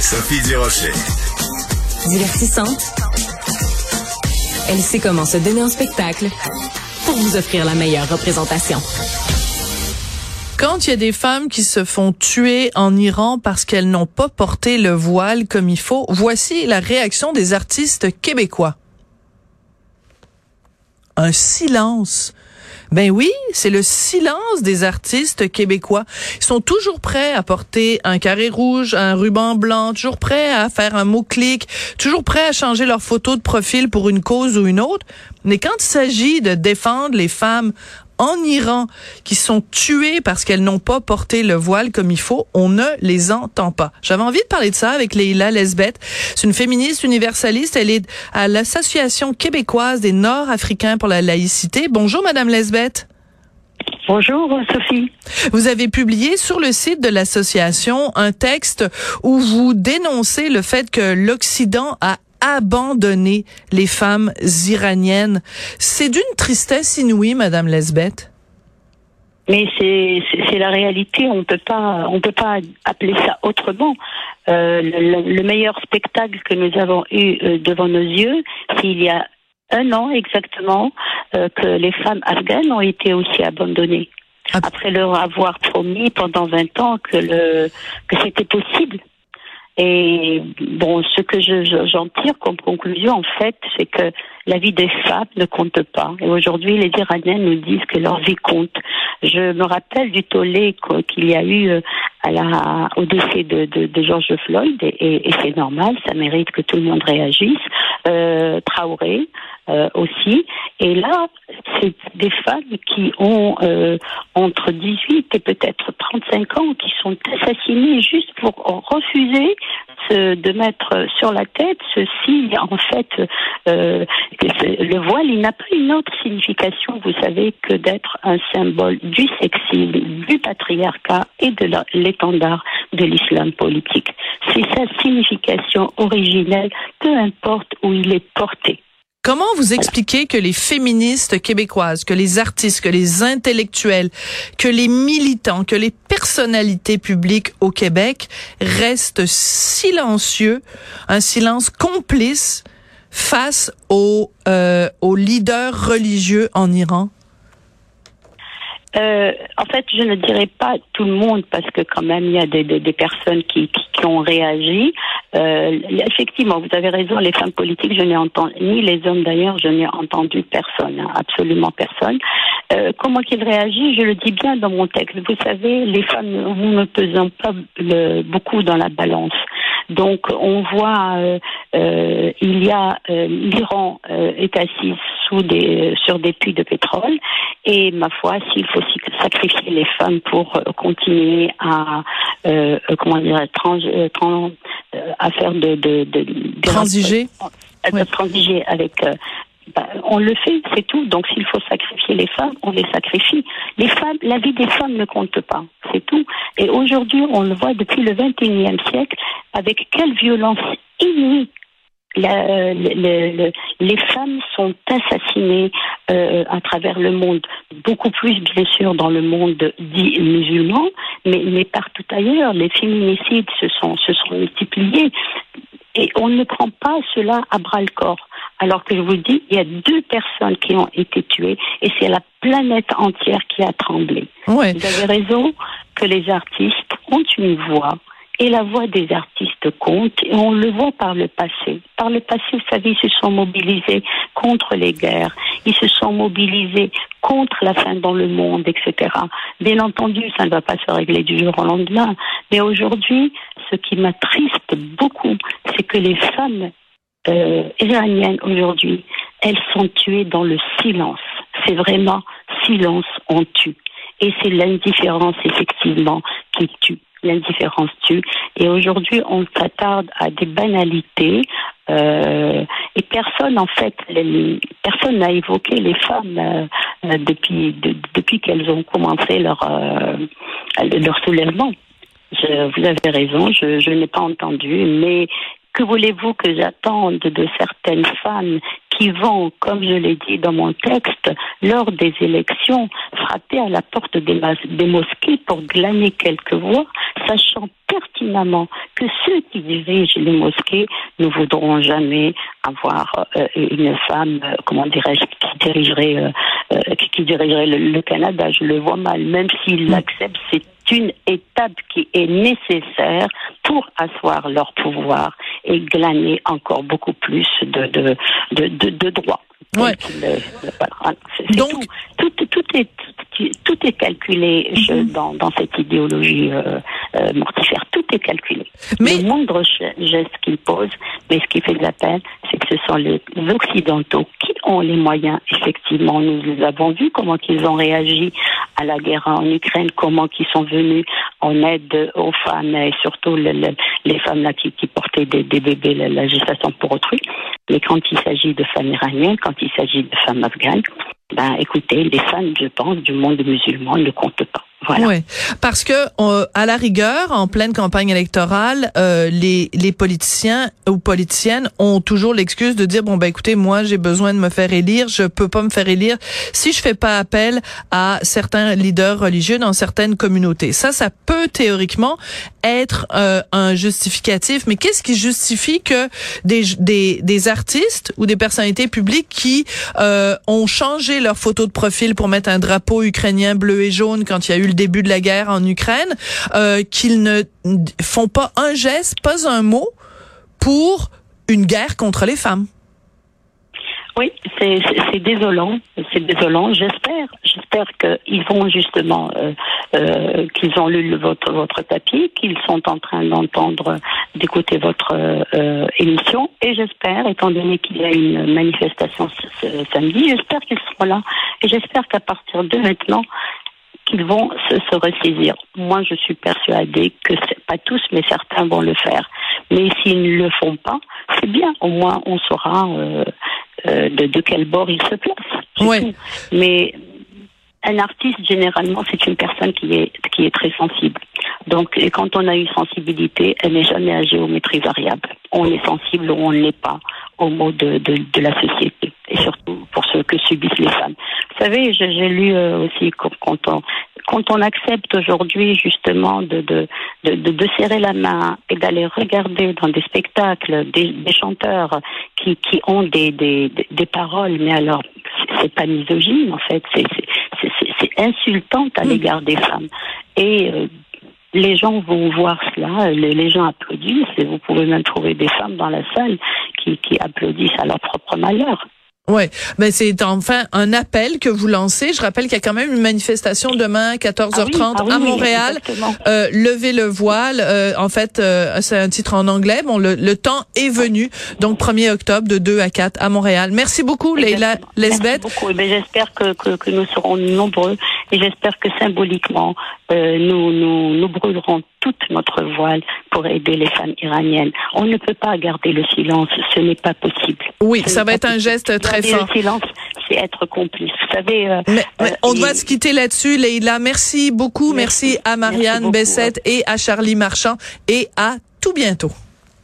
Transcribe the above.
Sophie Durocher. Divertissante. Elle sait comment se donner en spectacle pour vous offrir la meilleure représentation. Quand il y a des femmes qui se font tuer en Iran parce qu'elles n'ont pas porté le voile comme il faut, voici la réaction des artistes québécois. Un silence ben oui, c'est le silence des artistes québécois. Ils sont toujours prêts à porter un carré rouge, un ruban blanc, toujours prêts à faire un mot-clic, toujours prêts à changer leur photo de profil pour une cause ou une autre. Mais quand il s'agit de défendre les femmes en Iran qui sont tuées parce qu'elles n'ont pas porté le voile comme il faut, on ne les entend pas. J'avais envie de parler de ça avec Leila Lesbeth. C'est une féministe universaliste. Elle est à l'Association québécoise des Nord-Africains pour la laïcité. Bonjour, Madame Lesbeth. Bonjour Sophie. Vous avez publié sur le site de l'association un texte où vous dénoncez le fait que l'Occident a abandonner les femmes iraniennes. C'est d'une tristesse inouïe, Madame Lesbeth. Mais c'est la réalité. On peut pas on peut pas appeler ça autrement. Euh, le, meilleur spectacle que nous avons eu euh, devant nos yeux, s'il y a un an exactement, euh, que les femmes afghanes ont été aussi abandonnées. Ah. Après leur avoir promis pendant 20 ans que le que c'était possible. Et bon, ce que j'en tire comme conclusion, en fait, c'est que la vie des femmes ne compte pas. Et aujourd'hui, les Iraniens nous disent que leur vie compte. Je me rappelle du tollé qu'il y a eu euh, à la, au décès de, de, de George Floyd, et, et c'est normal, ça mérite que tout le monde réagisse. Euh, Traoré euh, aussi. Et là, c'est des femmes qui ont euh, entre 18 et peut-être 35 ans qui sont assassinées juste pour refuser de mettre sur la tête ceci. En fait, euh, le voile, il n'a pas une autre signification, vous savez, que d'être un symbole du sexisme, du patriarcat et de l'étendard de l'islam politique. C'est sa signification originelle, peu importe où il est porté. Comment vous expliquez que les féministes québécoises, que les artistes, que les intellectuels, que les militants, que les personnalités publiques au Québec restent silencieux, un silence complice face aux, euh, aux leaders religieux en Iran? Euh, en fait, je ne dirais pas tout le monde parce que quand même il y a des, personnes qui, ont réagi. Euh, effectivement, vous avez raison. Les femmes politiques, je n'ai entendu ni les hommes d'ailleurs, je n'ai entendu personne, hein, absolument personne. Euh, comment qu'ils réagissent, je le dis bien dans mon texte. Vous savez, les femmes, nous ne pesons pas beaucoup dans la balance. Donc, on voit, euh, euh il y a l'Iran est assis sous des, sur des puits de pétrole, et ma foi, s'il faut sacrifier les femmes pour continuer à comment dire trans, trans, à faire de, de, de, de transiger, transiger avec bah, on le fait, c'est tout. Donc s'il faut sacrifier les femmes, on les sacrifie. Les femmes, la vie des femmes ne compte pas, c'est tout. Et aujourd'hui, on le voit depuis le XXIe siècle, avec quelle violence inouïe la, les femmes sont assassinées euh, à travers le monde, beaucoup plus bien sûr dans le monde dit musulman, mais, mais partout ailleurs. Les féminicides se sont, se sont multipliés et on ne prend pas cela à bras le corps. Alors que je vous dis, il y a deux personnes qui ont été tuées et c'est la planète entière qui a tremblé. Vous avez raison que les artistes ont une voix et la voix des artistes compte et on le voit par le passé. Par le passé, vous savez, ils se sont mobilisés contre les guerres, ils se sont mobilisés contre la faim dans le monde, etc. Bien entendu, ça ne va pas se régler du jour au lendemain, mais aujourd'hui, ce qui m'attriste beaucoup, c'est que les femmes euh, iraniennes aujourd'hui, elles sont tuées dans le silence. C'est vraiment silence, on tue. Et c'est l'indifférence, effectivement, qui tue. L'indifférence tue. Et aujourd'hui, on s'attarde à des banalités. Euh, et personne, en fait, personne n'a évoqué les femmes euh, depuis, depuis qu'elles ont commencé leur, leur soulèvement. Vous avez raison, je, je n'ai pas entendu, mais Que voulez-vous que j'attende de certaines femmes qui vont, comme je l'ai dit dans mon texte, lors des élections, frapper à la porte des, des mosquées pour glaner quelques voix, sachant pertinemment que ceux qui dirigent les mosquées ne voudront jamais avoir euh, une femme, euh, comment dirais-je, qui dirigerait, euh, qui dirigerait le, Canada. Je le vois mal, même s'ils l'acceptent, c'est une étape qui est nécessaire pour asseoir leur pouvoir et glaner encore beaucoup plus de, de, de, de, droits. Ouais. Donc, tout, tout, est tout est calculé mhm. dans, dans cette idéologie euh, euh, mortifère. Tout est calculé. Mais... Le moindre geste qu'ils posent, mais ce qui fait de la peine, c'est que ce sont les Occidentaux qui ont les moyens. Effectivement, nous avons vu comment ils ont réagi à la guerre en Ukraine, comment ils sont venus en aide aux femmes et surtout les femmes là qui, portaient des, des bébés, la, la gestation pour autrui. Mais quand il s'agit de femmes iraniennes, quand il s'agit de femmes afghanes, ben écoutez, les femmes, je pense, du monde musulman ne comptent pas. Oui, parce que euh, à la rigueur, en pleine campagne électorale, euh, les, les politiciens ou politiciennes ont toujours l'excuse de dire bon ben écoutez, moi j'ai besoin de me faire élire, je peux pas me faire élire si je fais pas appel à certains leaders religieux dans certaines communautés. Ça, ça peut théoriquement être euh, un justificatif, mais qu'est-ce qui justifie que des, des, des artistes ou des personnalités publiques qui ont changé leur photo de profil pour mettre un drapeau ukrainien bleu et jaune quand il y a eu le début de la guerre en Ukraine, euh, qu'ils ne font pas un geste, pas un mot pour une guerre contre les femmes? Oui, c'est désolant, c'est désolant. J'espère, j'espère qu'ils vont justement, euh, euh, qu'ils ont lu votre votre papier, qu'ils sont en train d'entendre, d'écouter votre euh, émission, et j'espère, étant donné qu'il y a une manifestation ce, samedi, j'espère qu'ils seront là, et j'espère qu'à partir de maintenant, qu'ils vont se, ressaisir. Moi, je suis persuadée que pas tous, mais certains vont le faire. Mais s'ils ne le font pas, c'est bien. Au moins, on saura euh, de, quel bord ils se placent. Oui. Mais un artiste, généralement, c'est une personne qui est, qui est très sensible. Donc, et quand on a une sensibilité, elle n'est jamais à géométrie variable. On est sensible ou on ne l'est pas aux mots de, de, de, la société, surtout pour ce que subissent les femmes. Vous savez, j'ai lu euh, aussi quand on, quand on accepte aujourd'hui justement de, de, de, de, serrer la main et d'aller regarder dans des spectacles des, des chanteurs qui, qui ont des, des, des paroles, mais alors c'est pas misogyne en fait, c'est insultant à mm. l'égard des femmes. Et euh, les gens vont voir cela, les, gens applaudissent, et vous pouvez même trouver des femmes dans la salle qui, qui applaudissent à leur propre malheur. Ouais, mais c'est enfin un appel que vous lancez. Je rappelle qu'il y a quand même une manifestation demain 14h30 ah ah à Montréal. Euh, levez le voile. Euh, en fait, euh, c'est un titre en anglais. Bon, le, le, temps est venu. Donc 1er octobre de 2 à 4 à Montréal. Merci beaucoup, Leila Lesbeth. Merci beaucoup. Eh j'espère que, que, que, nous serons nombreux et j'espère que symboliquement euh, nous, nous nous brûlerons toute notre voile pour aider les femmes iraniennes. On ne peut pas garder le silence. Ce n'est pas possible. Oui, ça va être un geste très fort. Le silence, c'est être complice. Vous savez. Euh, euh, on doit se quitter là-dessus, Leïla. Merci beaucoup. Merci, à Marianne Bessette et à Charlie Marchand et à tout bientôt.